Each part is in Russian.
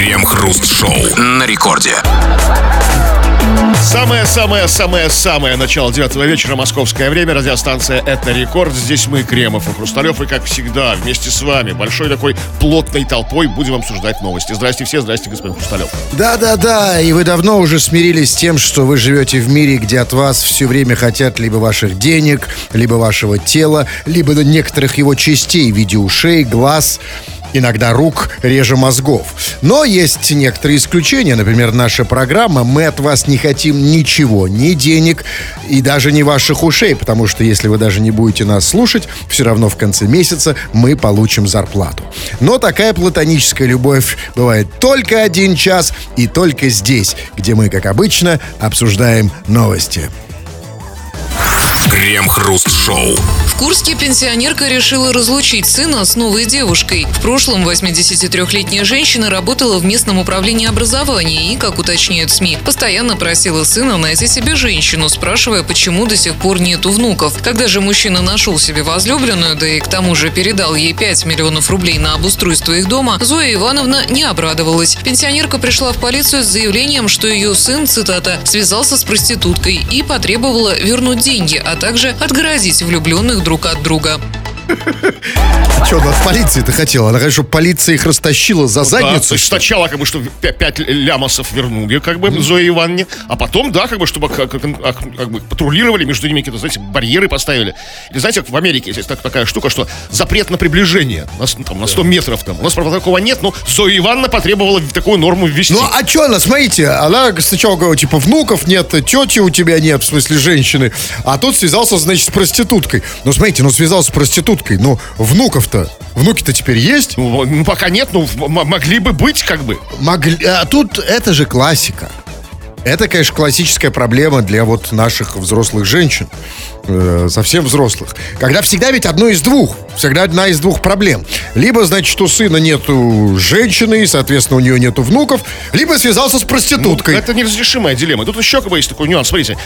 Крем-хруст-шоу на рекорде. Самое-самое-самое-самое начало девятого вечера, московское время, радиостанция «Это рекорд». Здесь мы, Кремов и Хрусталев, и, как всегда, вместе с вами, большой такой плотной толпой, будем обсуждать новости. Здрасте все, здрасте, господин Хрусталев. Да-да-да, и вы давно уже смирились с тем, что вы живете в мире, где от вас все время хотят либо ваших денег, либо вашего тела, либо некоторых его частей в виде ушей, глаз, иногда рук, реже мозгов. Но есть некоторые исключения. Например, наша программа «Мы от вас не хотим ничего, ни денег и даже не ваших ушей», потому что если вы даже не будете нас слушать, все равно в конце месяца мы получим зарплату. Но такая платоническая любовь бывает только один час и только здесь, где мы, как обычно, обсуждаем новости. Крем-хруст-шоу. В Курске пенсионерка решила разлучить сына с новой девушкой. В прошлом 83-летняя женщина работала в местном управлении образования и, как уточняют СМИ, постоянно просила сына найти себе женщину, спрашивая, почему до сих пор нету внуков. Когда же мужчина нашел себе возлюбленную, да и к тому же передал ей 5 миллионов рублей на обустройство их дома, Зоя Ивановна не обрадовалась. Пенсионерка пришла в полицию с заявлением, что ее сын, цитата, связался с проституткой и потребовала вернуть деньги, а также отгородить влюбленных друг от друга. Что она в полиции-то хотела? Она, конечно, полиция их растащила за Да, задницу. есть сначала, как бы, что 5 лямосов вернули, как бы, Зое Ивановне, а потом, да, как бы, чтобы как, как- как- как бы патрулировали между ними какие-то, знаете, барьеры поставили. Или знаете, как в Америке есть так- такая штука, что запрет на приближение на, с- там, на 100 метров там. У нас, правда, такого нет, но Зоя Ивановна потребовала такую норму ввести. Ну, а что она, смотрите, она сначала говорила, типа, внуков нет, тети у тебя нет, в смысле, женщины, а тут связался, значит, с проституткой. Ну, смотрите, ну, связался с проституткой, ну, внуков-то, внуки-то теперь есть? Ну, ну, пока нет, ну, могли бы быть, как бы. Могли, а тут это же классика. Это, конечно, классическая проблема для вот наших взрослых женщин, э, совсем взрослых. Когда всегда ведь одно из двух, всегда одна из двух проблем. Либо, значит, у сына нету женщины, и, соответственно, у нее нету внуков, либо связался с проституткой. Это неразрешимая дилемма. Тут еще как бы есть такой нюанс. Смотрите,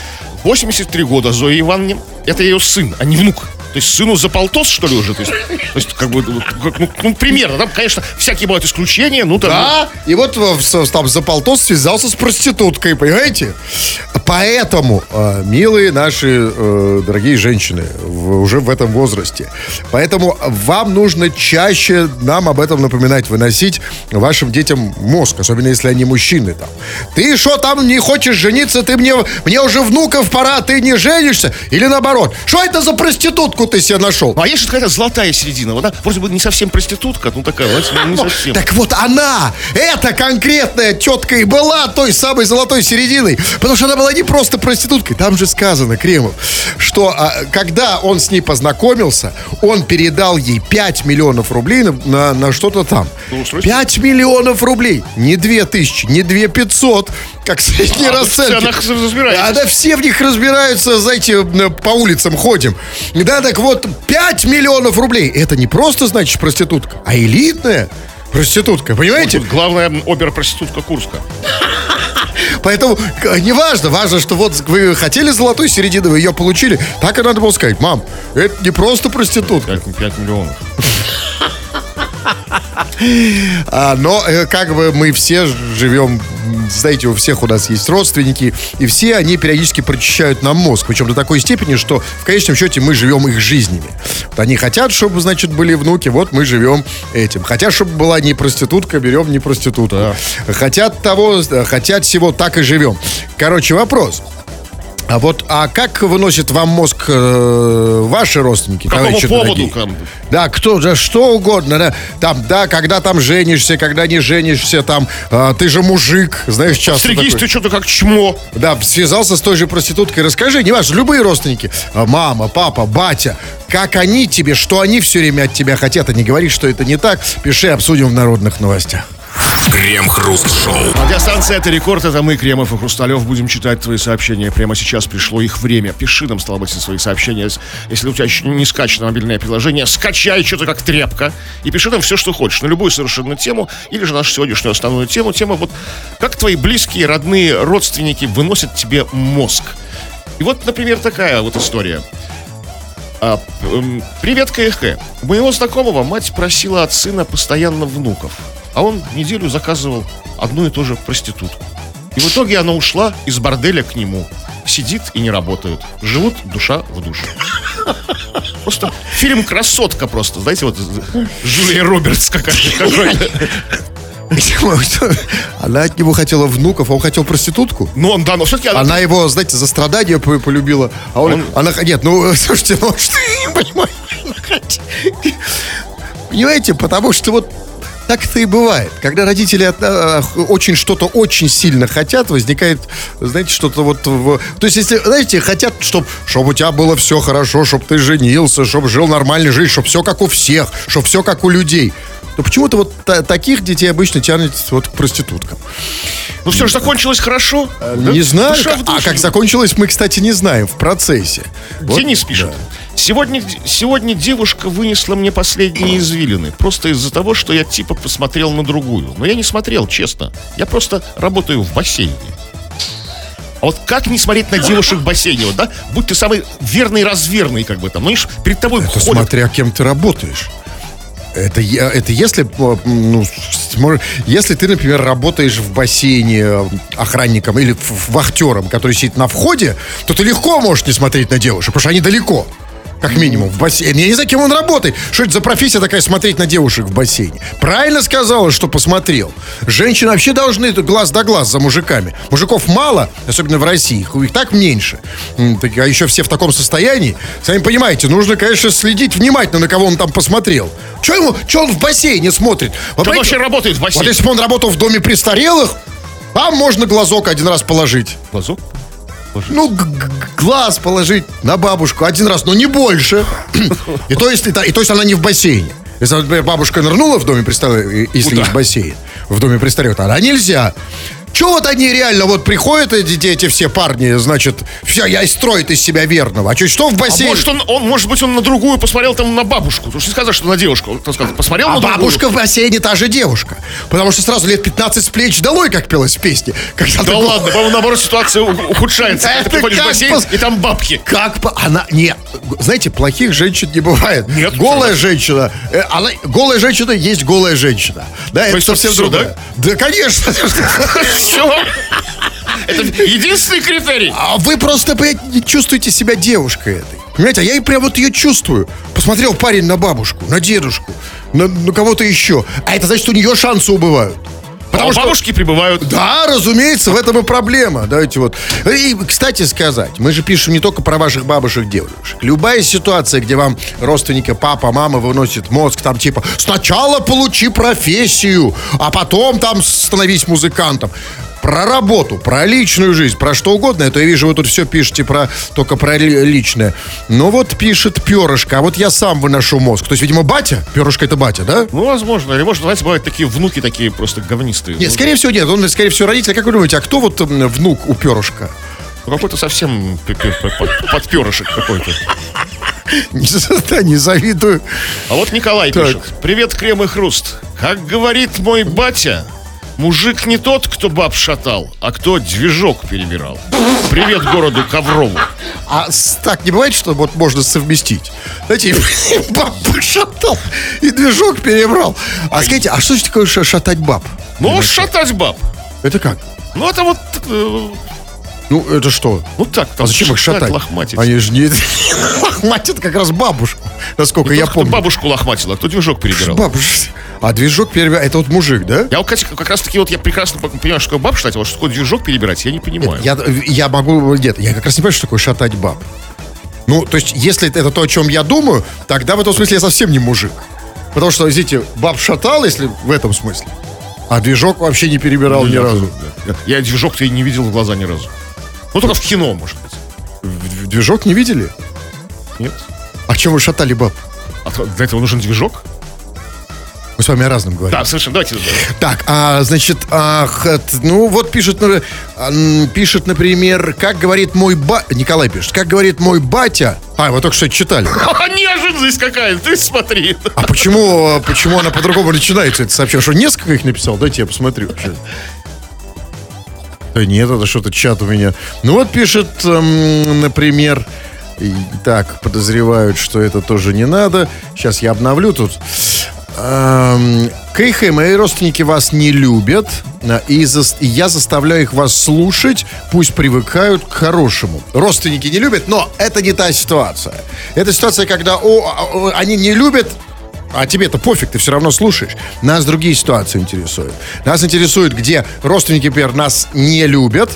83 года Зои Ивановне, это ее сын, а не внук. То есть сыну за полтос, что ли, уже? То есть, то есть как бы, ну, как- ну, ну, примерно. Там, конечно, всякие бывают исключения. Ну, там, Да, и вот в- там за полтос связался с проституткой, понимаете? Поэтому, э, милые наши э, дорогие женщины, в- уже в этом возрасте, поэтому вам нужно чаще нам об этом напоминать, выносить вашим детям мозг, особенно если они мужчины там. Ты что там не хочешь жениться, ты мне, мне уже внуков пора, ты не женишься? Или наоборот, что это за проститутку ты себе нашел? Ну, а есть же какая-то золотая середина. Она вроде бы не совсем проститутка, ну такая, ну, не совсем. Так вот она, эта конкретная тетка и была той самой золотой серединой. Потому что она была не просто проституткой. Там же сказано, Кремов, что а, когда он с ней познакомился, он передал ей 5 миллионов рублей на, на, на что-то там. Устройство? 5 миллионов рублей. Не 2 тысячи, не 2 500, как средние А, в расценки. ценах разбираетесь. А, да все в них разбираются, знаете, по улицам ходим. Да, так вот, 5 миллионов рублей. Это не просто, значит, проститутка, а элитная проститутка, понимаете? Тут главная опера-проститутка Курска. Поэтому к- не важно, что вот вы хотели золотую середину, вы ее получили. Так и надо было сказать, мам, это не просто проститутка. 5, миллионов. А, но э, как бы мы все живем, знаете, у всех у нас есть родственники, и все они периодически прочищают нам мозг. Причем до такой степени, что в конечном счете мы живем их жизнями. Вот они хотят, чтобы, значит, были внуки, вот мы живем этим. Хотят, чтобы была не проститутка, берем не проститутку. Хотят того, э, хотят всего, так и живем. Короче, вопрос. А вот, а как выносят вам мозг э, ваши родственники? Какому товарищи поводу, дорогие? Да, кто, да, что угодно, да. Там, да, когда там женишься, когда не женишься, там, а, ты же мужик, знаешь, часто Стригись такой. ты что-то как чмо. Да, связался с той же проституткой. Расскажи, не важно, любые родственники, а, мама, папа, батя, как они тебе, что они все время от тебя хотят, а не говори, что это не так, пиши, обсудим в народных новостях. Крем-хруст-шоу. Радиостанция «Это рекорд», это мы, Кремов и Хрусталев, будем читать твои сообщения. Прямо сейчас пришло их время. Пиши нам, стало быть, свои сообщения. Если у тебя еще не скачано мобильное приложение, скачай что-то как тряпка и пиши нам все, что хочешь, на любую совершенно тему, или же нашу сегодняшнюю основную тему. Тема вот, как твои близкие, родные, родственники выносят тебе мозг. И вот, например, такая вот история. А, привет, КХ. У моего знакомого мать просила от сына постоянно внуков. А он неделю заказывал одну и ту же проститутку. И в итоге она ушла из борделя к нему. Сидит и не работают. Живут душа в душу. Просто фильм «Красотка» просто. Знаете, вот Джулия Робертс какая-то. Она от него хотела внуков, а он хотел проститутку. Ну, он, да, но все-таки она... Она его, знаете, за страдания по- полюбила. А он, Он- она, нет, ну, слушайте, ну, что я не понимаю. Понимаете, потому что вот так это и бывает. Когда родители от- а, очень что-то очень сильно хотят, возникает, знаете, что-то вот... в- То есть, если, знаете, хотят, чтобы чтоб у тебя было все хорошо, чтобы ты женился, чтобы жил нормальной жизнью, чтобы все как у всех, чтобы все как у людей, то почему-то вот та- таких детей обычно тянет вот к проституткам. Ну, все же закончилось хорошо. да? Не знаю, в как- а как закончилось, мы, кстати, не знаем в процессе. Вот, Денис пишет. Сегодня, сегодня девушка вынесла мне последние извилины. Просто из-за того, что я типа посмотрел на другую. Но я не смотрел, честно. Я просто работаю в бассейне. А вот как не смотреть на девушек в бассейне, вот, да? Будь ты самый верный разверный, как бы там. Ну, видишь, перед тобой Это ходят. смотря кем ты работаешь. Это, это если, э, ну, если ты, например, работаешь в бассейне э, охранником или вахтером, который сидит на входе, то ты легко можешь не смотреть на девушек, потому что они далеко. Как минимум, в бассейне. Я не знаю, кем он работает. Что это за профессия такая, смотреть на девушек в бассейне? Правильно сказала, что посмотрел. Женщины вообще должны глаз да глаз за мужиками. Мужиков мало, особенно в России. Их, их так меньше. А еще все в таком состоянии. Сами понимаете, нужно, конечно, следить внимательно, на кого он там посмотрел. Че ему, че он в бассейне смотрит? Вы Он вообще работает в Вот бассейне. если бы он работал в доме престарелых, там можно глазок один раз положить. Глазок? Ну, г- г- глаз положить на бабушку один раз, но не больше. И то есть, и, то есть она не в бассейне. Если, например, бабушка нырнула в доме если Куда? есть бассейн, в доме престарелых, тогда нельзя. Че вот они реально, вот приходят эти, эти все парни, значит, все, я и строит из себя верного. А чуть что в А бассейне? может, он, он, может быть, он на другую посмотрел там на бабушку. Потому что не сказал, что на девушку. Он сказал, посмотрел А на другую. бабушка в бассейне та же девушка. Потому что сразу лет 15 с плеч долой, как пелось в песне. Когда Да ты- ладно, по-моему, наоборот, ситуация ухудшается. Это ты приходишь в бассейн, пос- и там бабки. Как по... Она... Нет. Знаете, плохих женщин не бывает. Нет, Голая женщина... э, она... Голая женщина есть голая женщина. Да, это есть совсем всё, другое. Да, конечно. Все. Это единственный критерий. А вы просто, блядь, чувствуете себя девушкой этой. Понимаете, а я и прям вот ее чувствую. Посмотрел парень на бабушку, на дедушку, на, на кого-то еще. А это значит, у нее шансы убывают. Потому что бабушки прибывают. Да, разумеется, в этом и проблема. Давайте вот. И, кстати сказать, мы же пишем не только про ваших бабушек, девушек. Любая ситуация, где вам родственники, папа, мама выносит мозг, там типа сначала получи профессию, а потом там становись музыкантом. Про работу, про личную жизнь, про что угодно. Это я вижу, вы тут все пишете про, только про ли- личное. Но вот пишет перышко, а вот я сам выношу мозг. То есть, видимо, батя, перышко это батя, да? Ну, возможно. Или, может, знаете, бывают такие внуки такие просто говнистые. Нет, Ну, скорее всего, нет. Он, скорее всего, родитель. Как вы думаете, а кто вот внук у перышка? ну, Какой-то совсем подперышек какой-то. Да, не завидую. А вот Николай Так. пишет. Привет, Крем и Хруст. Как говорит мой батя, мужик не тот, кто баб шатал, а кто движок перебирал. Привет городу Коврову. А так не бывает, что вот можно совместить? Знаете, баб шатал, и движок перебрал. А скажите, а что же такое ша- шатать баб? Ну, шатать баб. Это как? Ну, это вот, э, Ну, это что? ну так, там А зачем их шатать? лохматить. Они же не... Лохматят как раз бабушку, насколько Не я тот, кто помню. бабушку лохматил, а кто движок перебирал. Бабуш- А движок перебирает, это вот мужик, да? Я, вот, кстати, как раз таки вот я прекрасно понимаю, что такое баб шатать, а вот что такое движок перебирать, я не понимаю. Я, я могу... Нет, я как раз не понимаю, что такое шатать баб. Ну, то есть, если это то, о чем я думаю, тогда в этом смысле я совсем не мужик. Потому что, видите, баб шатал, если в этом смысле. А движок вообще не перебирал ни Я- разу. да. Я движок-то и не видел в глаза ни разу. Ну, только в кино, может быть. В- в Движок не видели? Нет? А чем вы шатали баб? А то- для этого нужен движок? Мы с вами о разном говорим. Да, совершенно. Давайте. Так, а, значит, ах, это- ну вот пишет, ну, а, м, пишет, например, как говорит мой ба... Николай пишет, как говорит мой батя... А, вы только что это читали. А, неожиданность какая, ты смотри. А почему, почему она по-другому начинается, это сообщение? Что, несколько их написал? Дайте я посмотрю. Щас. Нет, это что-то чат у меня. Ну вот пишет, эм, например, и- так, подозревают, что это тоже не надо. Сейчас я обновлю тут. Эм, Кейхэ, мои родственники вас не любят, а, и, зас- и я заставляю их вас слушать, пусть привыкают к хорошему. Родственники не любят, но это не та ситуация. Это ситуация, когда о, о, они не любят, а тебе-то пофиг, ты все равно слушаешь. Нас другие ситуации интересуют. Нас интересует, где родственники, например, нас не любят,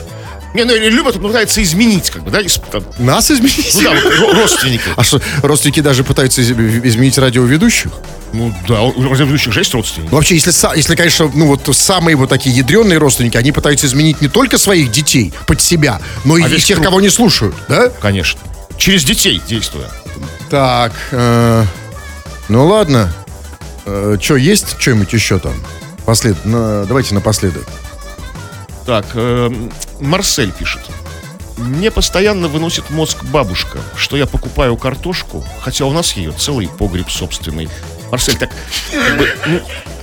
Не, ну, или любят, но пытаются изменить, как бы, да, из- там, нас изменить. ну да, вот, родственники. А что, родственники даже пытаются из- изменить радиоведущих? Ну да, у радиоведущих же есть родственники. Ну, вообще, если, если, конечно, ну вот самые вот такие ядреные родственники, они пытаются изменить не только своих детей под себя, но и, А и весь тех, круг. кого не слушают, да? Конечно. Через детей действуя. Так, э, ну ладно. что, есть что-нибудь еще там? Послед... на- давайте напоследок. Так, эм, Марсель пишет. Мне постоянно выносит мозг бабушка, что я покупаю картошку, хотя у нас ее целый погреб собственный. Марсель, так, как бы, ну,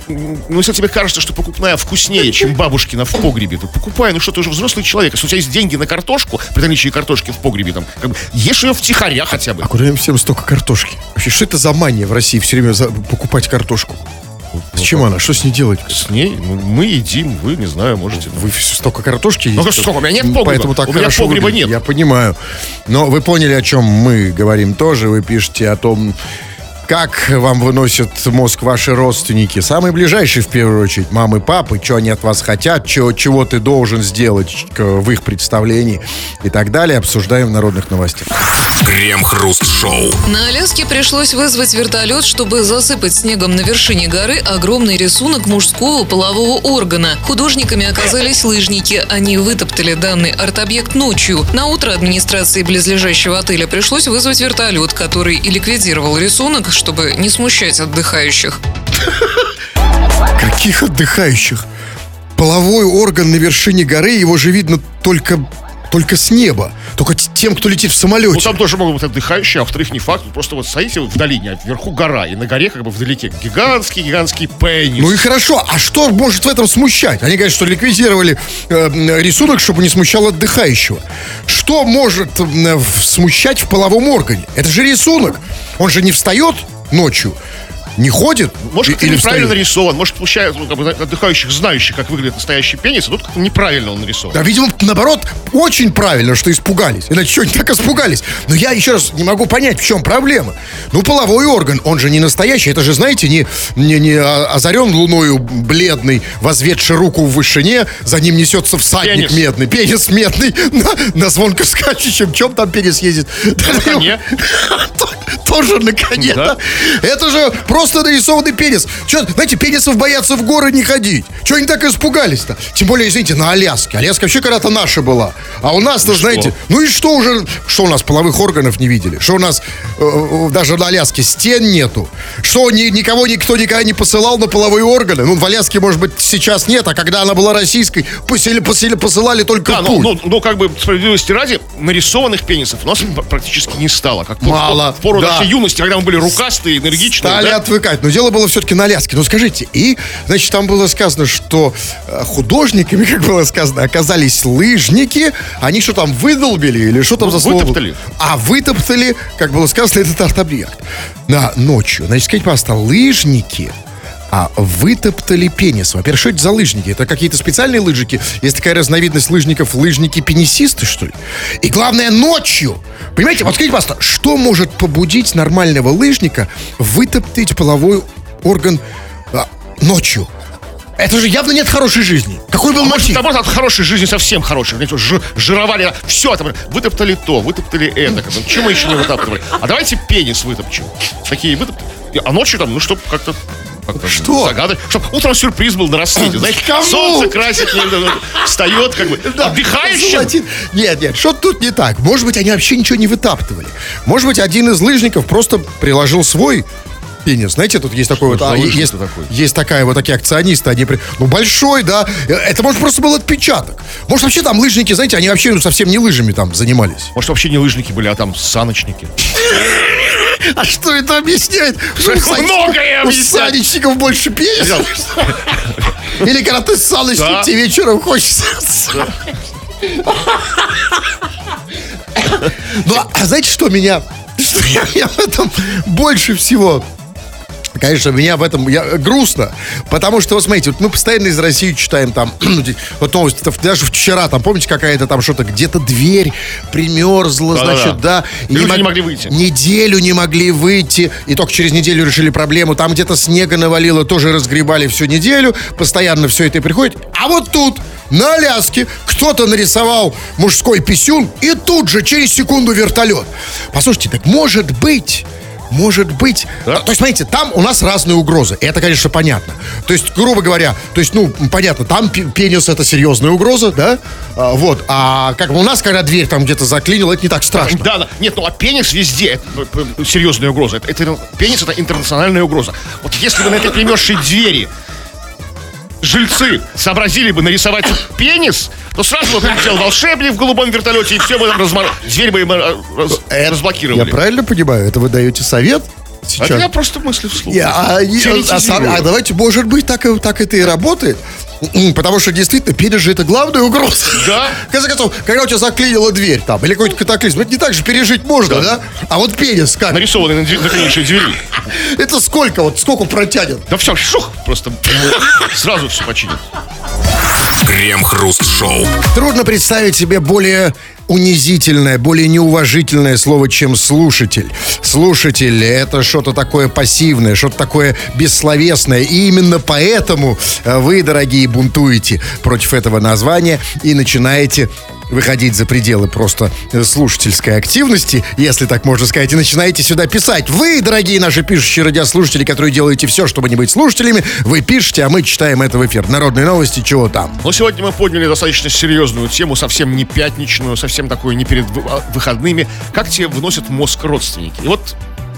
ну, если тебе кажется, что покупная вкуснее, чем бабушкина в погребе, то покупай, ну что, ты уже взрослый человек. Если у тебя есть деньги на картошку, при наличии картошки в погребе, там, как бы, ешь ее втихаря хотя бы. А куда им всем столько картошки? Вообще, что это за мания в России все время за- покупать картошку? Зачем она? Что с ней делать? С ней ну, мы едим, вы, не знаю, можете... Вы столько картошки Ну, едите? сколько? У меня нет погреба. Поэтому так У меня погреба выглядит. нет. Я понимаю. Но вы поняли, о чем мы говорим тоже. Вы пишете о том, как вам выносят мозг ваши родственники. Самые ближайшие, в первую очередь, мамы, папы, что они от вас хотят, чё, чего ты должен сделать в их представлении и так далее. Обсуждаем в народных новостях. Крем-хруст-шоу. На Аляске пришлось вызвать вертолет, чтобы засыпать снегом на вершине горы огромный рисунок мужского полового органа. Художниками оказались лыжники. Они вытоптали данный арт-объект ночью. На утро администрации близлежащего отеля пришлось вызвать вертолет, который и ликвидировал рисунок, чтобы не смущать отдыхающих. Каких отдыхающих? Половой орган на вершине горы, его же видно только, только с неба. Только тем, кто летит в Ну, самолете. там тоже могут быть отдыхающие, а во-вторых, не факт. Просто вот стоите в долине, а вверху гора, и на горе как бы вдалеке гигантский-гигантский пенис. Ну и хорошо, а что может в этом смущать? Они говорят, что ликвидировали э, рисунок, чтобы не смущал отдыхающего. Что может э, смущать в половом органе? Это же рисунок. Он же не встает ночью, не ходит. Может, как-то или неправильно встает. нарисован, может, смущает ну, как бы, отдыхающих, знающих, как выглядит настоящий пенис, а тут как-то неправильно он нарисован. Да, видимо, наоборот, очень правильно, что испугались. Иначе что они так испугались? Но я еще раз не могу понять, в чем проблема. Ну, половой орган, он же не настоящий. Это же, знаете, не, не, не озарен луною бледный, возведший руку в вышине, за ним несется всадник Пенис. медный. Пенис медный на, на звонко скачущем. Чем там пенис ездит? На коне. Тоже на коне? Это же просто нарисованный пенис. Че, знаете, пенисов боятся в горы не ходить. Чего они так испугались-то? Тем более, извините, на Аляске. Аляска вообще когда-то наша была. А у нас-то, знаете, ну и что уже, что у нас половых органов не видели? Что у нас э, э, даже на Аляске стен нету? Что ни- никого никто никогда не посылал на половые органы? Ну, в Аляске, может быть, сейчас нет, а когда она была российской, посели, посели, посылали только Да, путь. ну, ну, ну, как бы справедливости ради, нарисованных пенисов у нас практически не стало. Как Мало, В, пору да. нашей юности, когда мы были рукастые, энергичные. Стали да? Отвыкать. Но дело было все-таки на Аляске. Ну скажите, и, значит, там было сказано, что э, художниками, как было сказано, оказались лыжники. Они что там, выдолбили или что там Ну, за слово? вытоптали. А, вытоптали, как было сказано, этот арт-объект. На ночью. Значит, скажите, пожалуйста, лыжники а вытоптали пенис. Во-первых, что это за лыжники? Это какие-то специальные лыжники? Есть такая разновидность лыжников, лыжники-пенисисты, что ли? И главное, ночью. Понимаете, вот скажите, пожалуйста, что может побудить нормального лыжника вытоптать половой орган а, ночью? Это же явно нет хорошей жизни. Какой был Может, мотив? там, может, от хорошей жизни совсем хорошей. Жи- жировали, все, там, вытоптали то, вытоптали это. Чем мы еще не вытаптывали? А давайте пенис вытопчем. Такие вытоптали. А ночью там, ну, чтобы как-то... как-то Что? Загадывать. Чтобы утром сюрприз был на рассвете. Знаете, Кому? солнце красит, встает, как бы. Отдыхающим. Золотит. Нет, нет, что тут не так? Может быть, они вообще ничего не вытаптывали. Может быть, один из лыжников просто приложил свой пенис. Знаете, тут есть такой вот... за а, есть, такой? есть такая вот такие акционисты, они... при- Ну, большой, да. Э, Это, может, просто был отпечаток. Может, вообще там лыжники, знаете, они вообще ну, совсем не лыжами там занимались. Может, вообще не лыжники были, а там саночники. А что это объясняет? Многое У санечников больше пениса? Или когда ты с саночком, Да. тебе вечером хочется... Ну, а знаете, что меня... Что я, в этом больше всего Конечно, меня в этом я, грустно, потому что, вот смотрите, вот мы постоянно из России читаем там, ну, вот новости, даже вчера, там, помните, какая-то там что-то, где-то дверь примерзла, Да-да-да. значит, да. и Люди мог- не могли выйти. Неделю не могли выйти, и только через неделю решили проблему. Там где-то снега навалило, тоже разгребали всю неделю, постоянно все это и приходит. А вот тут, на Аляске, кто-то нарисовал мужской писюн, и тут же, через секунду, вертолет. Послушайте, так может быть... Может быть. Да. То есть, смотрите, там у нас разные угрозы. Это, конечно, понятно. То есть, грубо говоря, то есть, ну, понятно, там пе- пенис это серьезная угроза, да? А, вот. А как у нас, когда дверь там где-то заклинила, это не так страшно. Да, да. Нет, ну а пенис везде это, э, серьезная угроза. Это, это- пенис это интернациональная угроза. Вот если бы на этой примерзшей двери жильцы сообразили бы нарисовать пенис, то сразу бы прилетел волшебник в голубом вертолете, и все бы размор... дверь бы им э, раз- Я разблокировали. правильно понимаю? Это вы даете совет сейчас? Это я просто мысли вслух. Не, а, а сам- а давайте, может быть, так, так это и работает. Потому что действительно же это главная угроза. Да. В конце концов, когда у тебя заклинила дверь там, или какой-то катаклизм, это не так же пережить можно, да? А вот пенис как? Нарисованный на дверь- на конечной двери. Это сколько вот, сколько протянет? Да все, шух, просто сразу все починит. Крем-хруст-шоу. Трудно представить себе более унизительное, более неуважительное слово, чем слушатель. Слушатель — это что-то такое пассивное, что-то такое бессловесное. И именно поэтому э, вы, дорогие, бунтуете против этого названия и начинаете выходить за пределы просто э, слушательской активности, если так можно сказать, и начинаете сюда писать. Вы, дорогие наши пишущие радиослушатели, которые делаете все, чтобы не быть слушателями, вы пишете, а мы читаем это в эфир. Народные новости, чего там? Но сегодня мы подняли достаточно серьезную тему, совсем не пятничную, совсем такую не перед а, выходными. Как тебе выносят мозг родственники? И вот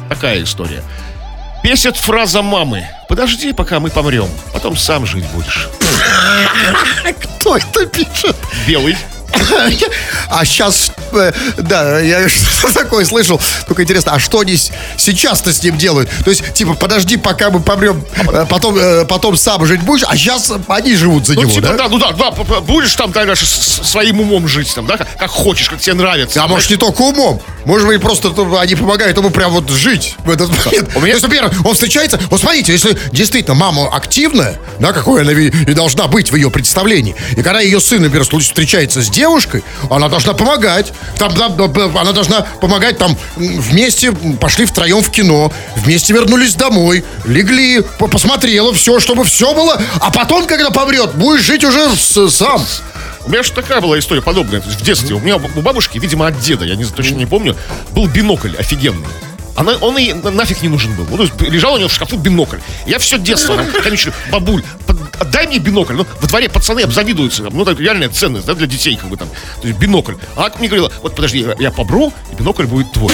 такая история. Бесит фраза мамы. Подожди, пока мы помрем. Потом сам жить будешь. Кто это пишет? Белый. А сейчас, да, я что такое слышал. Только интересно, а что они сейчас-то с ним делают? То есть, типа, подожди, пока мы помрем, э, потом, э, потом сам жить будешь, а сейчас они живут за Ну, него, типа, да? да, ну да, да, будешь там, с- своим умом жить, там, да, как, как хочешь, как тебе нравится. А может, не только умом. Может быть, просто то- они помогают ему прям вот жить в этот момент. У меня- То есть, например, он встречается... Вот смотрите, если действительно мама активная, да, какой она и должна быть в ее представлении, и когда ее сын, например, встречается с девушкой, она должна помогать. Там, она должна помогать там вместе пошли втроем в кино, вместе вернулись домой, легли, по- посмотрела все, чтобы все было, а потом, когда помрет, будешь жить уже с- сам. У меня же такая была история подобная. В детстве у меня у бабушки, видимо, от деда, я не, точно не помню, был бинокль офигенный. Она, он и нафиг не нужен был. Ну, то есть лежал у нее в шкафу бинокль. Я все детство, там, конечно, бабуль, под- отдай мне бинокль. Ну, во дворе пацаны обзавидуются. там, Ну, это реальная ценность, да, для детей, как бы там. То есть бинокль. А она мне говорила, вот подожди, я, побру, и бинокль будет твой.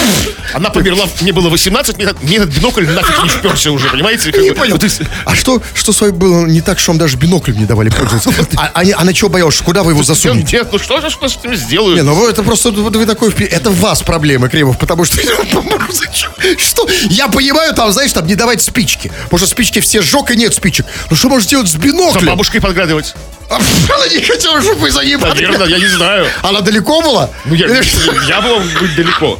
Она померла, мне было 18, мне, мне этот бинокль нафиг не вперся уже, понимаете? Как Не бы. понял. То есть- А что, что с вами было не так, что вам даже биноклем не давали пользоваться? А, они- она чего боялась? Куда вы его засунете? Нет, ну что, же- что с этим сделаю? Не, ну это просто вот вы такой Это вас проблемы, Кремов, потому что зачем? Что? Я понимаю, там, знаешь, там не давать спички. Потому что спички все сжег и нет спичек. Ну что можно делать с биноклем? бабушкой подглядывать. Она не хотела, чтобы вы за ней Наверное, я не знаю. Она далеко была? Ну, я, что? я был быть далеко.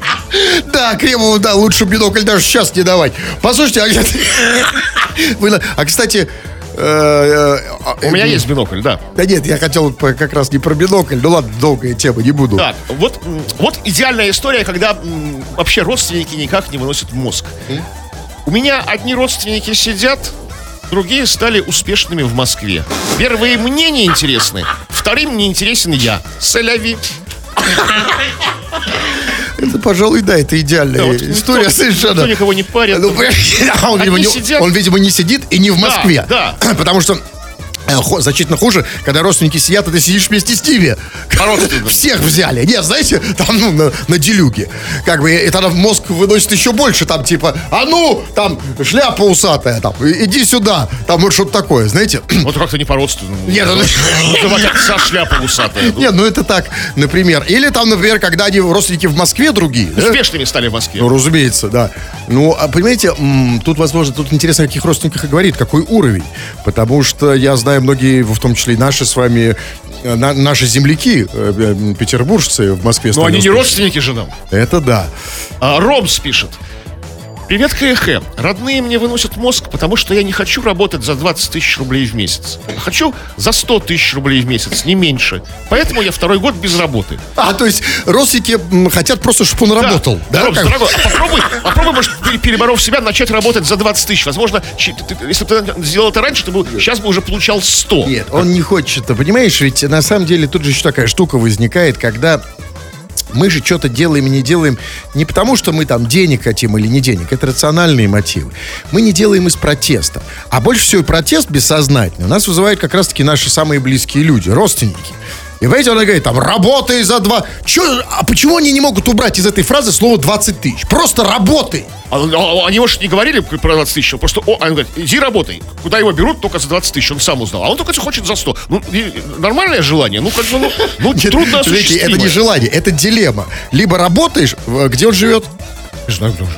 Да, Кремову, да, лучше бинокль даже сейчас не давать. Послушайте, а, Вы а, кстати... э, э, У меня есть бинокль, да. Да нет, я хотел как раз не про бинокль. Ну ладно, долгая тема, не буду. Так, вот, вот идеальная история, когда вообще родственники никак не выносят мозг. У меня одни родственники сидят, другие стали успешными в Москве. Первые мне не интересны, вторым не интересен я. Соляви. Это, пожалуй, да, это идеальная Да, вот история никто- совершенно. никто никого не парит. Ну, а он, видимо, не, он, видимо, не сидит и не в Москве. да. Потому что значительно хуже, когда родственники сидят, и ты сидишь вместе с ними. Всех взяли. Нет, знаете, там ну, на, на делюге. Как бы, и тогда мозг выносит еще больше, там, типа, а ну, там, шляпа усатая, там, иди сюда. Там вот что-то такое, знаете. Вот как-то не по-родственному. Нет, ну- отца шляпа усатая. Нет, ну это так, например. Или там, например, когда они родственники в Москве другие. Успешными стали в Москве. Ну, разумеется, да. Ну, а понимаете, тут, возможно, тут интересно, о каких родственниках и говорит, какой уровень. Потому что я знаю многие, в том числе и наши с вами, э, на- наши земляки, э, э, петербуржцы в Москве. Но они не родственники же нам. Это да. А, Ромс пишет. Привет, КХ. Родные мне выносят мозг, потому что я не хочу работать за 20 тысяч рублей в месяц. Хочу за 100 тысяч рублей в месяц, не меньше. Поэтому я второй год без работы. А, то есть родственники хотят просто, чтобы он работал. Да, Робс, Как- дорогой, а попробуй, попробуй, может, пере- переборов себя, начать работать за 20 тысяч. Возможно, если бы ты сделал это раньше, ты бы сейчас бы уже получал 100. Нет, он не хочет понимаешь? Ведь на самом деле тут же еще такая штука возникает, когда мы же что-то делаем и не делаем не потому, что мы там денег хотим или не денег. Это рациональные мотивы. Мы не делаем из протеста. А больше всего протест бессознательный у нас вызывают как раз-таки наши самые близкие люди, родственники. И понимаете, она говорит, там, работай за два... Чё, а почему они не могут убрать из этой фразы слово 20 тысяч? Просто работай. А, а, они, может, не говорили про 20 тысяч, а просто, о, они говорят, иди работай. Куда его берут, только за 20 тысяч, он сам узнал. А он только хочет за 100. Ну, нормальное желание, ну, как бы, ну, ну трудно видите, это не желание, это дилемма. Либо работаешь, в- где он живет,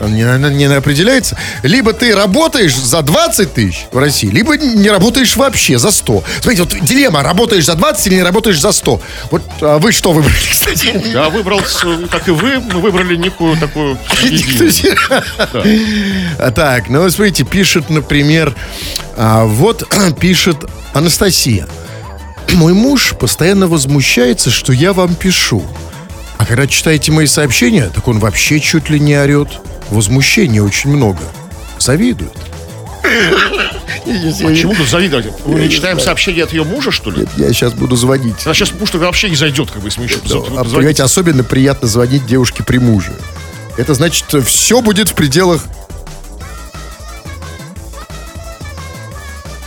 он не, не- определяется. Либо ты работаешь за 20 тысяч в России, либо не работаешь вообще за 100. Смотрите, вот дилемма, работаешь за 20 или не работаешь за 100. Вот а вы что выбрали, кстати? Я выбрал, как и вы, мы выбрали некую такую Так, ну вот смотрите, пишет, например, а, вот пишет Анастасия. Мой муж постоянно возмущается, что я вам пишу. А когда читаете мои сообщения, так он вообще чуть ли не орет. Возмущения очень много. Завидует. Почему тут завидовать? Мы не читаем сообщения от ее мужа, что ли? Я сейчас буду звонить. Она сейчас муж вообще не зайдет, как бы, если мы еще А, понимаете, особенно приятно звонить девушке при муже. Это значит, все будет в пределах...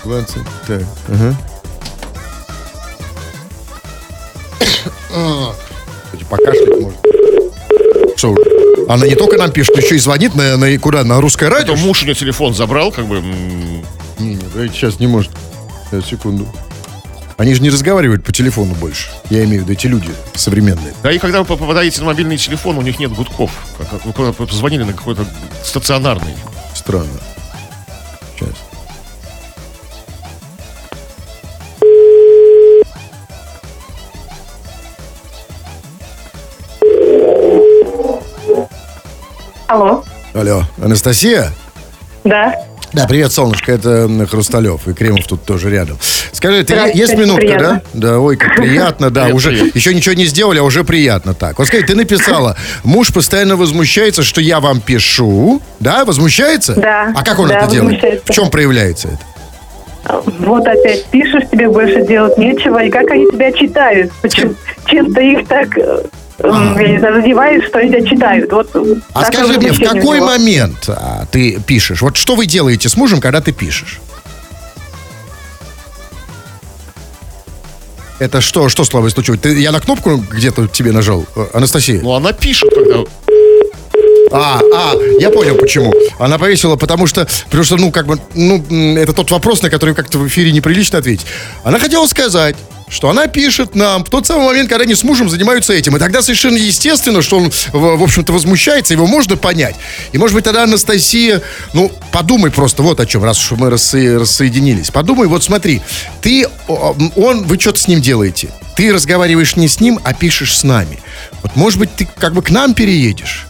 20, так, ага. Покашлять может. Что, она не только нам пишет, еще и звонит на, на куда? На русское радио? То муж у нее телефон забрал, как бы. м, Не, не, сейчас не может. Сейчас, секунду. Они же не разговаривают по телефону больше. Я имею в виду эти люди современные. Да и когда вы попадаете на мобильный телефон, у них нет гудков. Как, как вы куда-то позвонили на какой-то стационарный. Странно. Сейчас. Алло, Алло, Анастасия? да. Да, привет, солнышко, это Хрусталев, и Кремов тут тоже рядом. Скажи, ты, Здравствуйте, есть минутка, приятно. да? Да, ой, как приятно, да, Привет, уже привет. еще ничего не сделали, а уже приятно так. Вот скажи, ты написала, муж постоянно возмущается, что я вам пишу, да, возмущается? Да, А как он да, это делает? В чем проявляется это? Вот опять пишешь, тебе больше делать нечего, и как они тебя читают? Почему? Чем ты их так, э, я не знаю, задеваешь, что тебя читают? Вот, А такое скажи мне, в какой него. момент а, ты пишешь? Вот что вы делаете с мужем, когда ты пишешь? Это что, что слабое случилось? Ты, я на кнопку где-то тебе нажал, э, Анастасия? Ну, она пишет, когда... А, а, я понял почему. Она повесила, потому что, потому что, ну, как бы, ну, это тот вопрос, на который как-то в эфире неприлично ответить. Она хотела сказать, что она пишет нам в тот самый момент, когда они с мужем занимаются этим. И тогда совершенно естественно, что он, в, общем-то, возмущается, его можно понять. И, может быть, тогда Анастасия, ну, подумай просто вот о чем, раз уж мы рассо- рассоединились. Подумай, вот смотри, ты, он, вы что-то с ним делаете. Ты разговариваешь не с ним, а пишешь с нами. Вот, может быть, ты как бы к нам переедешь.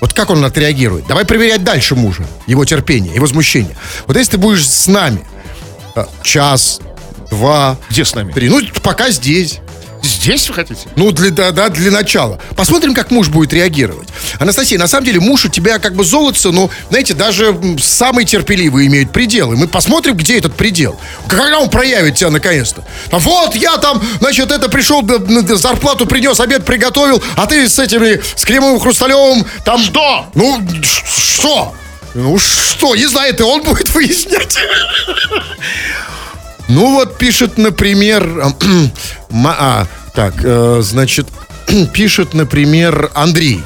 Вот как он отреагирует? Давай проверять дальше мужа, его терпение и возмущение. Вот если ты будешь с нами э, час, два, Где с нами? три, ну, пока здесь. Здесь вы хотите? Ну, для, да, да, для начала. Посмотрим, как муж будет реагировать. Анастасия, на самом деле, муж у тебя как бы золотце, но, знаете, даже самые терпеливые имеют пределы. Мы посмотрим, где этот предел. Когда он проявит тебя наконец-то. А Вот, я там, значит, это пришел, зарплату принес, обед приготовил, а ты с этими, с кремовым хрусталевым, там... Что? Ну, что? Ну, что? Не знаю, это он будет выяснять. Ну вот пишет, например, ма- а, так, э, значит, пишет, например, Андрей.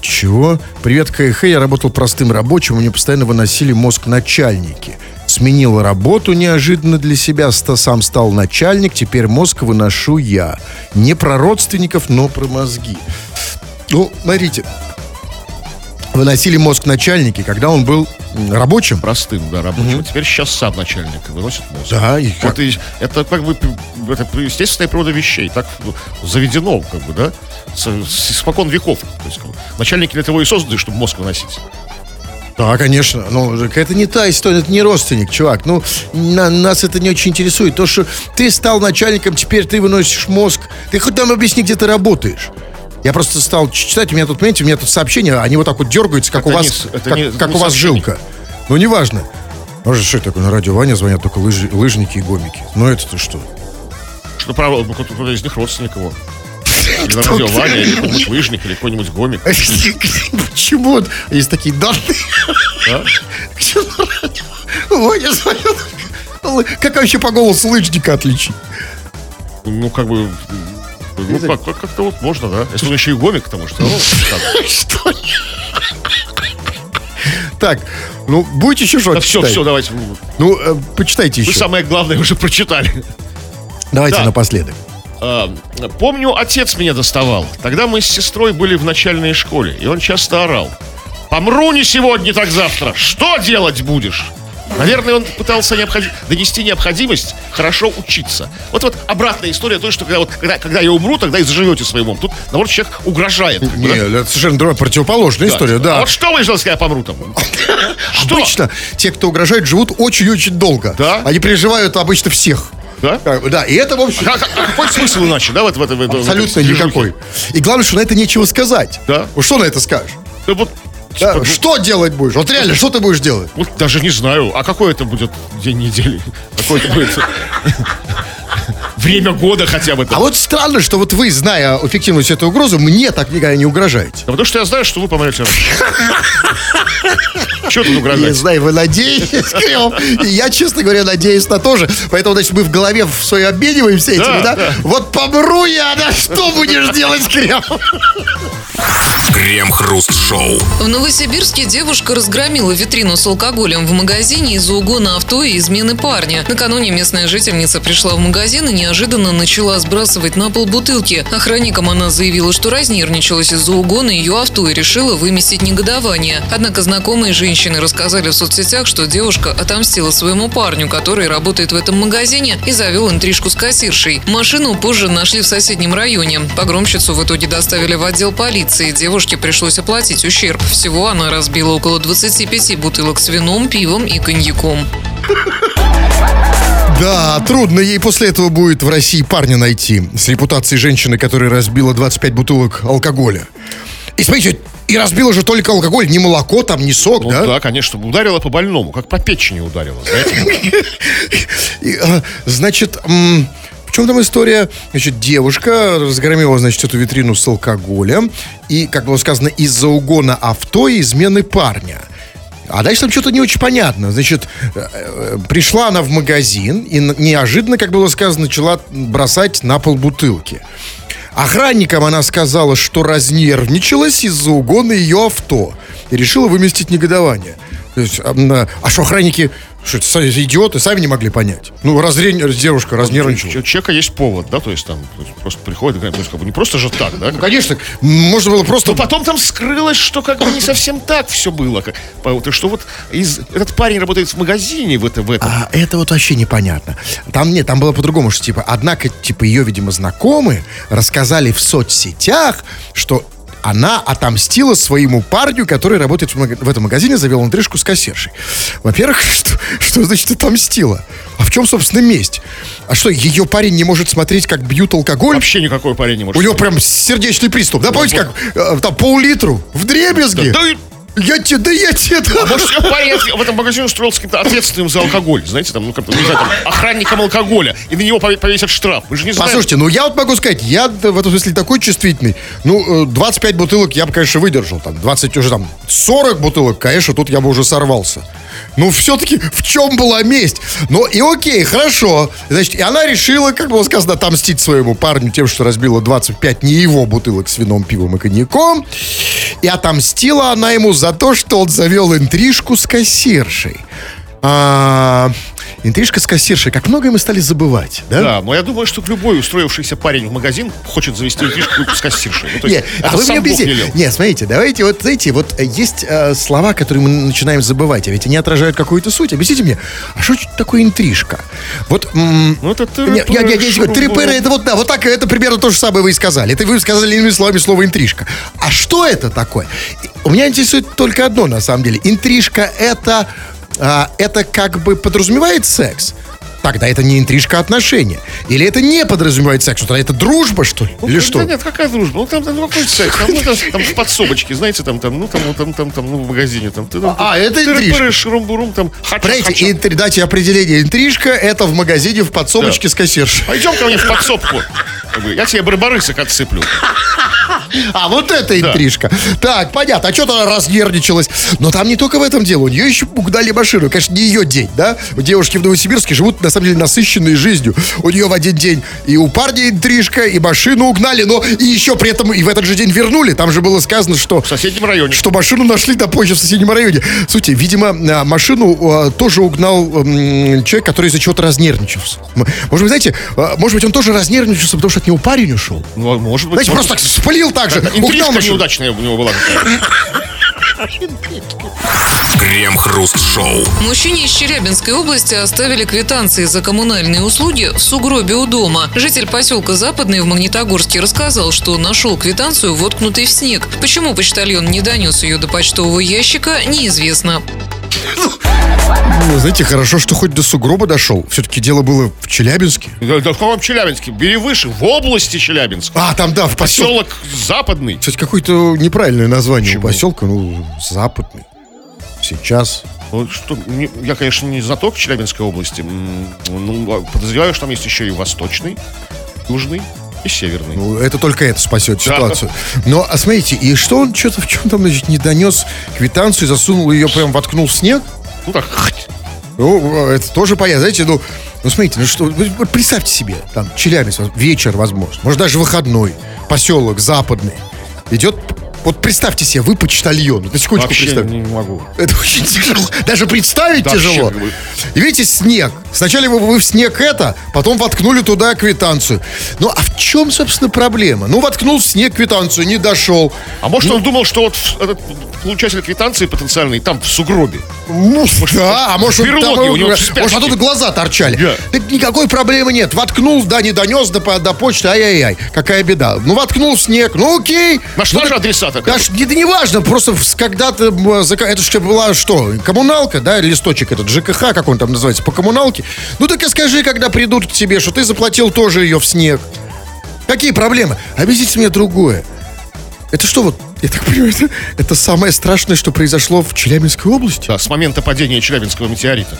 Чего? Привет, КХ. Я работал простым рабочим, мне постоянно выносили мозг начальники. Сменил работу неожиданно для себя, сам стал начальник, теперь мозг выношу я. Не про родственников, но про мозги. Ну, смотрите, выносили мозг начальники, когда он был рабочим. Простым, да, рабочим. Теперь сейчас сам начальник выносит мозг. Да, и как- и это как бы это естественная природа вещей. Так заведено, как бы, да, с, с испокон веков. То есть, как бы, начальники для того и созданы, чтобы мозг выносить. Да, конечно. Ну, так это не та история, это не родственник, чувак. Ну, на- нас это не очень интересует. То, что ты стал начальником, теперь ты выносишь мозг. Ты хоть нам объясни, где ты работаешь. Я просто стал читать, у меня тут, понимаете, у меня тут сообщения, они вот так вот дергаются, как Это у не вас, это как, не- как не у вас сообщение. жилка. Ну, неважно. Может, что это такое, на радио Ваня звонят только лыжи- лыжники и гомики. Ну, это-то что? Что ну, кто-то из них родственник его. Или на радио Ваня, или какой-нибудь лыжник, или какой-нибудь гомик. Почему есть такие данные? Да? Почему на радио Ваня звонит? Лы- Как вообще по голосу лыжника отличить? Ну, как бы... Ну, как, как- как-то вот можно, да. Если он еще и гомик, потому что... Ну. Что? Так, ну, будете еще что-то все, все, давайте. Ну, э, почитайте Вы еще. самое главное уже прочитали. Давайте Да. напоследок. А, Помню, отец меня доставал. Тогда мы с сестрой были в начальной школе, и он часто орал. «Помру не сегодня, так завтра! Что делать будешь?» Наверное, он пытался необходи- донести необходимость хорошо учиться. Вот вот обратная история той, что когда, вот, когда, когда я умру, тогда и заживете своим умом. Тут, наоборот, человек угрожает. Не, да? это совершенно другая, противоположная Да. история, А да. вот что вы ждете, когда я помру там? Что? Обычно те, кто угрожает, живут очень-очень долго. Да? Они переживают обычно всех. Да? Бы, Да, и это, в общем, А, а какой смысл иначе, да, в, этом- в, этом- в абсолютно движухе? никакой. И главное, что на это нечего сказать. Да. Вот что на это скажешь? Да вот, Да, типа, ну, Что делать будешь? Вот реально, что ты будешь делать? вот даже не знаю, а какой это будет день недели? Какой это будет время года хотя бы? А вот странно, что вот вы, зная эффективность этой угрозы, мне так никогда не угрожаете. Да потому что я знаю, что вы помрете. Чего тут Я угрожать? знаю, вы надеетесь. И я, честно говоря, надеюсь на то же. Поэтому, значит, мы в голове в своей обмениваемся этими, Да, да? да. Вот помру я, да что будешь делать, Кирилл? Крем-хруст-шоу. В Новосибирске девушка разгромила витрину с алкоголем в магазине из-за угона авто и измены парня. Накануне местная жительница пришла в магазин и неожиданно начала сбрасывать на пол бутылки. Охранникам она заявила, что разнервничалась из-за угона ее авто и решила выместить негодование. Однако знакомые женщины рассказали в соцсетях, что девушка отомстила своему парню, который работает в этом магазине, и завел интрижку с кассиршей. Машину позже нашли в соседнем районе. Погромщицу в итоге доставили в отдел полиции. Девушке пришлось оплатить ущерб. Всего она разбила около 25 бутылок с вином, пивом и коньяком. Да, трудно ей после этого будет в России парня найти с репутацией женщины, которая разбила 25 бутылок алкоголя. И смотрите, и разбила же только алкоголь, не молоко там, не сок, Ну да? да, конечно, ударила по больному, как по печени ударила, знаете. А, значит, в чем там история? Значит, девушка разгромила, значит, эту витрину с алкоголем. И, как было сказано, из-за угона авто и измены парня. А дальше там что-то не очень понятно. Значит, э, э, пришла она в магазин и неожиданно, как было сказано, начала бросать на пол бутылки. Охранникам она сказала, что разнервничалась из-за угона ее авто и решила выместить негодование. То есть, м, а что охранники, что это, идиоты, сами не могли понять. Ну, разрень, девушка У разнервничала. человека есть повод, да, то есть там то есть просто приходит, есть как бы не просто же так, да. Ну, конечно, можно было просто... Но потом там скрылось, что как бы не совсем так все было. Как- Что вот из- этот парень работает в магазине в, это, в этом. А это вот вообще непонятно. Там нет, там было по-другому, что типа, однако, типа, ее, видимо, знакомые рассказали в соцсетях, что она отомстила своему парню, который работает в, в этом магазине, завел интрижку с кассиршей. Во-первых, что, что значит отомстила? А в чем, собственно, месть? А что, ее парень не может смотреть, как бьют алкоголь? Вообще никакой парень не может. У него прям сердечный приступ. Да, помните, как э, там пол-литру в дребезги? Да, и- Я тебе, да я тебе... да. Может, себе парень в этом магазине устроился каким-то ответственным за алкоголь. Знаете, там, ну, как-то, не знаю, там, охранником алкоголя. И на него пове- повесят штраф. Мы же не знаем. Послушайте, ну я вот могу сказать, я в этом смысле такой чувствительный. Ну, э, 25 бутылок я бы, конечно, выдержал. Там 20 уже там 40 бутылок, конечно, тут я бы уже сорвался. Ну, все-таки в чем была месть? Ну, и окей, хорошо. Значит, и она решила, как было сказано, отомстить своему парню тем, что разбила 25 не его бутылок с вином, пивом и коньяком. И отомстила она ему за то, что он завел интрижку с кассиршей. А, Интрижка с кассиршей. Как многое мы стали забывать, да? Да, но я думаю, что любой устроившийся парень в магазин хочет завести интрижку с кассиршей. Ну, Нет, а вы мне объясните. Нет, смотрите, давайте вот, знаете, вот э, есть э, слова, которые мы начинаем забывать, а ведь они отражают какую-то суть. Объясните мне, а что такое интрижка? Вот... Ну, это я, я, я, я, трипыры, это вот, да, вот так, это примерно то же самое вы и сказали. Это вы сказали иными словами слово интрижка. А что это такое? У меня интересует только одно, на самом деле. Интрижка это, а, это как бы подразумевает секс. Тогда это не интрижка, а отношения. Или это не подразумевает секс, тогда это дружба, что ли? Или Да что? нет, какая дружба? Ну, там, там ну, какой секс? Там, ну, там, там в подсобочке, знаете, там, там, ну, там, ну, там, там, там, ну, в магазине, там. ты, там, А, это тыры-пыры, интрижка. шурум-бурум, там, хача, Смотрите, хача. интри- дайте определение. Интрижка это в магазине в подсобочке Да. с кассиршей. Пойдем ко мне в подсобку. Я тебе барбарысок отсыплю. А, вот это интрижка. Так, понятно. А что то она разнервничалась? Но там не только в этом дело. У нее еще угнали машину. Конечно, не ее день, да? Девушки в Новосибирске живут, на самом деле, насыщенной жизнью. У нее в один день и у парня интрижка, и машину угнали, но и еще при этом и в этот же день вернули. Там же было сказано, что... В соседнем районе. Что машину нашли да позже в соседнем районе. Слушайте, видимо, а, машину а, тоже угнал человек, который из-за чего-то разнервничался. Может быть, знаете, а, может быть, он тоже разнервничался, потому что от него парень ушел. Ну, может быть. Знаете, может просто так вспылил так же. быть. Угнал Интрижка неудачная у него была. Крем-хруст-шоу. Мужчине из Челябинской области оставили квитанции за коммунальные услуги в сугробе у дома. Житель поселка Западный в Магнитогорске рассказал, что нашел квитанцию, воткнутой в снег. Почему почтальон не донес ее до почтового ящика, неизвестно. Ну, знаете, хорошо, что хоть до сугроба дошел. Все-таки дело было в Челябинске. Да, да в каком Челябинске? Бери выше, в области Челябинск. А, там, да, в поселке. Поселок Западный. Кстати, какое-то неправильное название Почему? у поселка. Ну, Западный. Сейчас. Ну, что, не- я, конечно, не знаток Челябинской области. Ну, а подозреваю, что там есть еще и Восточный, Южный и Северный. Ну, это только это спасет Да. ситуацию. Но, а смотрите, и что он что-то в чем там, значит, не донес квитанцию, засунул ее, прям воткнул в снег? Ну так. Ну, это тоже понятно. Знаете, ну, ну смотрите, ну что, представьте себе, там, Челябинск, вечер, возможно, может, даже выходной, поселок западный. Идет, вот представьте себе, вы почтальон. На секундочку вообще представьте. не могу. Это очень тяжело. Даже представить Да, тяжело. вообще, как бы. И видите, снег. Сначала вы, вы в снег это, потом воткнули туда квитанцию. Ну, а в чем, собственно, проблема? Ну, воткнул в снег квитанцию, не дошел. А может, он думал, что вот этот получатель квитанции потенциальный там в сугробе. Ну, да, а может, он там, у него может, спячки. оттуда глаза торчали. Да. Так никакой проблемы нет. Воткнул, да, не донес до, по- до почты, ай-яй-яй. Какая беда. Ну, воткнул в снег, ну, окей. Нашла ну, же так- адресата. Да, ш- это не важно, просто когда-то, это же была что, коммуналка, да, листочек этот, ЖКХ, как он там называется, по коммуналке. Ну так и скажи, когда придут к тебе, что ты заплатил тоже ее в снег. Какие проблемы? Объясните мне другое. Это что вот, я так понимаю, это, это самое страшное, что произошло в Челябинской области? Да, с момента падения Челябинского метеорита.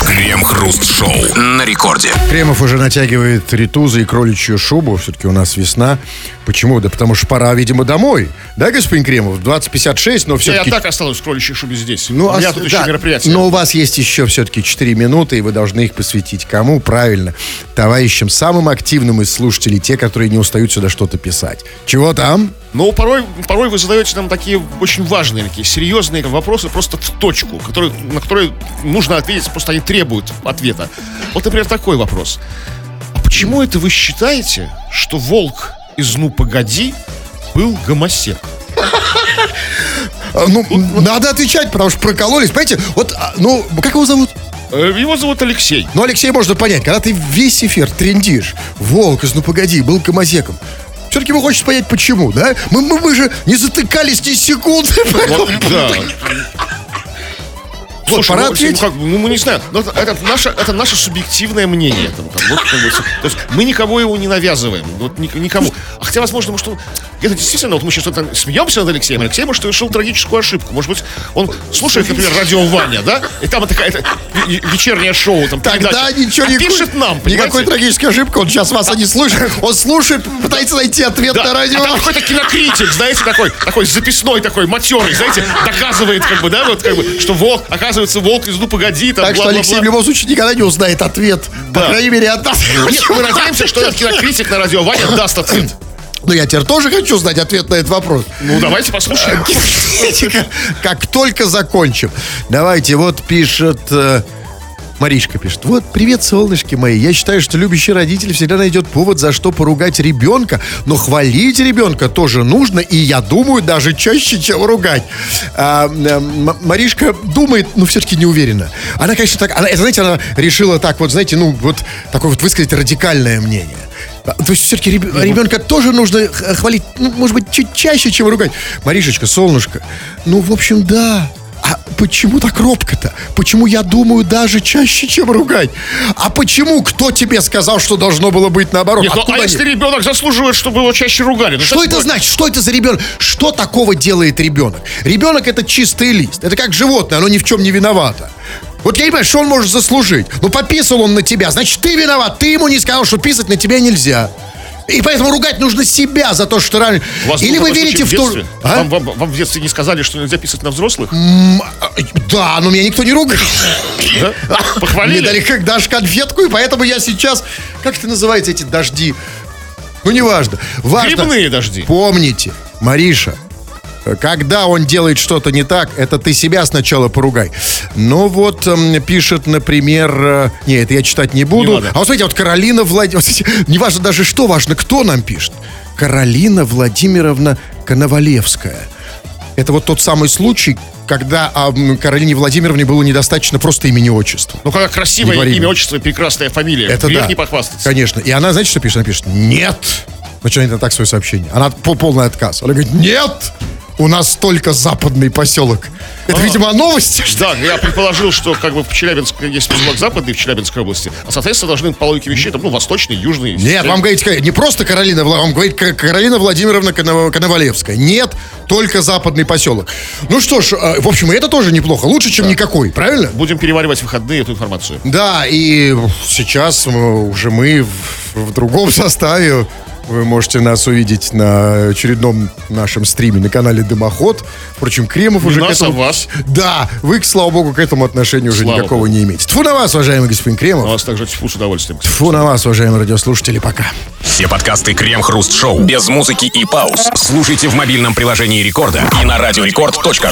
Крем-хруст-шоу. На рекорде. Кремов уже натягивает ритузы и кроличью шубу. Все-таки у нас весна. Почему? Да потому что пора, видимо, домой. Да, господин Кремов? 20.56, но Я, все-таки... так осталась в кроличьей шубе здесь. Ну, у меня а тут с- еще да, мероприятие. Но у вас есть еще все-таки 4 минуты, и вы должны их посвятить кому? Правильно. Товарищам самым активным из слушателей, те, которые не устают сюда что-то писать. Чего там? Но порой, порой вы задаете нам такие очень важные, такие серьезные вопросы просто в точку, которые, на которые нужно ответить, просто они требуют ответа. Вот, например, такой вопрос. А почему это вы считаете, что волк из «Ну, погоди» был гомосек? Ну, надо отвечать, потому что прокололись. Понимаете, вот, а, ну, как его зовут? Э, Его зовут Алексей. Ну, Алексей, можно понять, когда ты весь эфир трендишь, волк из «Ну, погоди», был гомозеком. Все-таки вы хотите понять, почему, да? Мы, мы, мы же не затыкались ни секунды. Вот, да. Вот, Слушай, пора ну, ответить. ну, как, ну, мы не знаем. Но это, это наше, это наше субъективное мнение. Там, там, вот, как бы, то есть мы никого его не навязываем. Вот, ни- никому. А хотя, возможно, может, он, где-то действительно, вот мы сейчас вот смеемся над Алексеем. Алексей, может, совершил трагическую ошибку. Может быть, он слушает, например, радио Ваня, да? И там такая это, ве- вечернее шоу, там, Тогда передача. ничего А не пишет нам, Никакой понимаете? трагической ошибки, он сейчас вас не слышит. Он слушает, пытается найти ответ Да, на а радио. там какой-то кинокритик, знаете, такой, такой записной, такой матерый, знаете, доказывает, как бы, да, вот, как бы, что волк, оказывается, волк из «Ну, погоди», там, Так что бла-бла-бла. Алексей в любом случае никогда не узнает ответ. По Да. крайней мере, от нас. Нет, мы надеемся, что этот кинокритик на радио Ваня даст ответ. Но я теперь тоже хочу знать ответ на этот вопрос. Ну, давайте послушаем. Как только закончим. Давайте, вот пишет... Маришка пишет. Вот, привет, солнышки мои. Я считаю, что любящий родитель всегда найдет повод, за что поругать ребенка. Но хвалить ребенка тоже нужно. И я думаю, даже чаще, чем ругать. А, Маришка думает, но все-таки не уверена. Она, конечно, так... Она, это, знаете, она решила так вот, знаете, ну, вот такое вот высказать радикальное мнение. А, То есть все-таки ребенка тоже нужно хвалить, ну, может быть, чуть чаще, чем ругать. Маришечка, солнышко, ну, в общем, да. А почему так робко-то? Почему я думаю даже чаще, чем ругать? А почему? Кто тебе сказал, что должно было быть наоборот? Нет, ну, а они- если ребенок заслуживает, чтобы его чаще ругали? Ну, что это вот. значит? Что это за ребенок? Что такого делает ребенок? Ребенок это чистый лист. Это как животное, оно ни в чем не виновато. Вот я не понимаю, что он может заслужить. Ну, пописал он на тебя, значит, ты виноват. Ты ему не сказал, что писать на тебя нельзя. И поэтому ругать нужно себя за то, что вас Или вы верите в то... детстве? А? Вам, вам- вам в детстве не сказали, что нельзя писать на взрослых? Да, но меня никто не ругал. Да? Похвалили? Мне дали как даже конфетку, и поэтому я сейчас... Как это называется, эти дожди? Ну, неважно. Важно. Грибные дожди. Помните, Мариша, когда он делает что-то не так, это ты себя сначала поругай. Ну вот, эм, пишет, например... э, Не, это я читать не буду. Не надо. а вот смотрите, вот Каролина Владимировна... Неважно даже что, важно, кто нам пишет. Каролина Владимировна Коновалевская. Это вот тот самый случай, когда а, Каролине Владимировне было недостаточно просто имени отчества. Ну, когда красивое имя, мне. отчество, и прекрасная фамилия. Это Грех да. не похвастаться. Конечно. И она, знаете, что пишет? Она пишет, нет. Начинает она так свое сообщение. Она по полный отказ. Она говорит, нет, у нас только западный поселок. Это, видимо, новости. Да, я предположил, что как бы в Челябинске есть поселок западный в Челябинской области, а, соответственно, должны по логике вещей, там, ну, восточный, южный. Нет, вам говорит не просто Каролина, вам говорит Ка- Каролина Владимировна Коно- Коновалевская. Нет, только западный поселок. Ну что ж, э, в общем, это тоже неплохо. Лучше, чем никакой, правильно? Будем переваривать в выходные эту информацию. Да, и сейчас э, уже мы в, в другом составе. Вы можете нас увидеть на очередном нашем стриме на канале Дымоход. Впрочем, Кремов Не уже нас, к этому... а вас. Да, вы, слава богу, к этому отношения уже Слава никакого богу. не имеете. Тфу на вас, уважаемый господин У Кремов. вас также тьфу с удовольствием. Тфу на вас, уважаемые радиослушатели, пока. Все подкасты Крем-Хруст Шоу без музыки и пауз слушайте в мобильном приложении Рекорда и на радиорекорд.ру.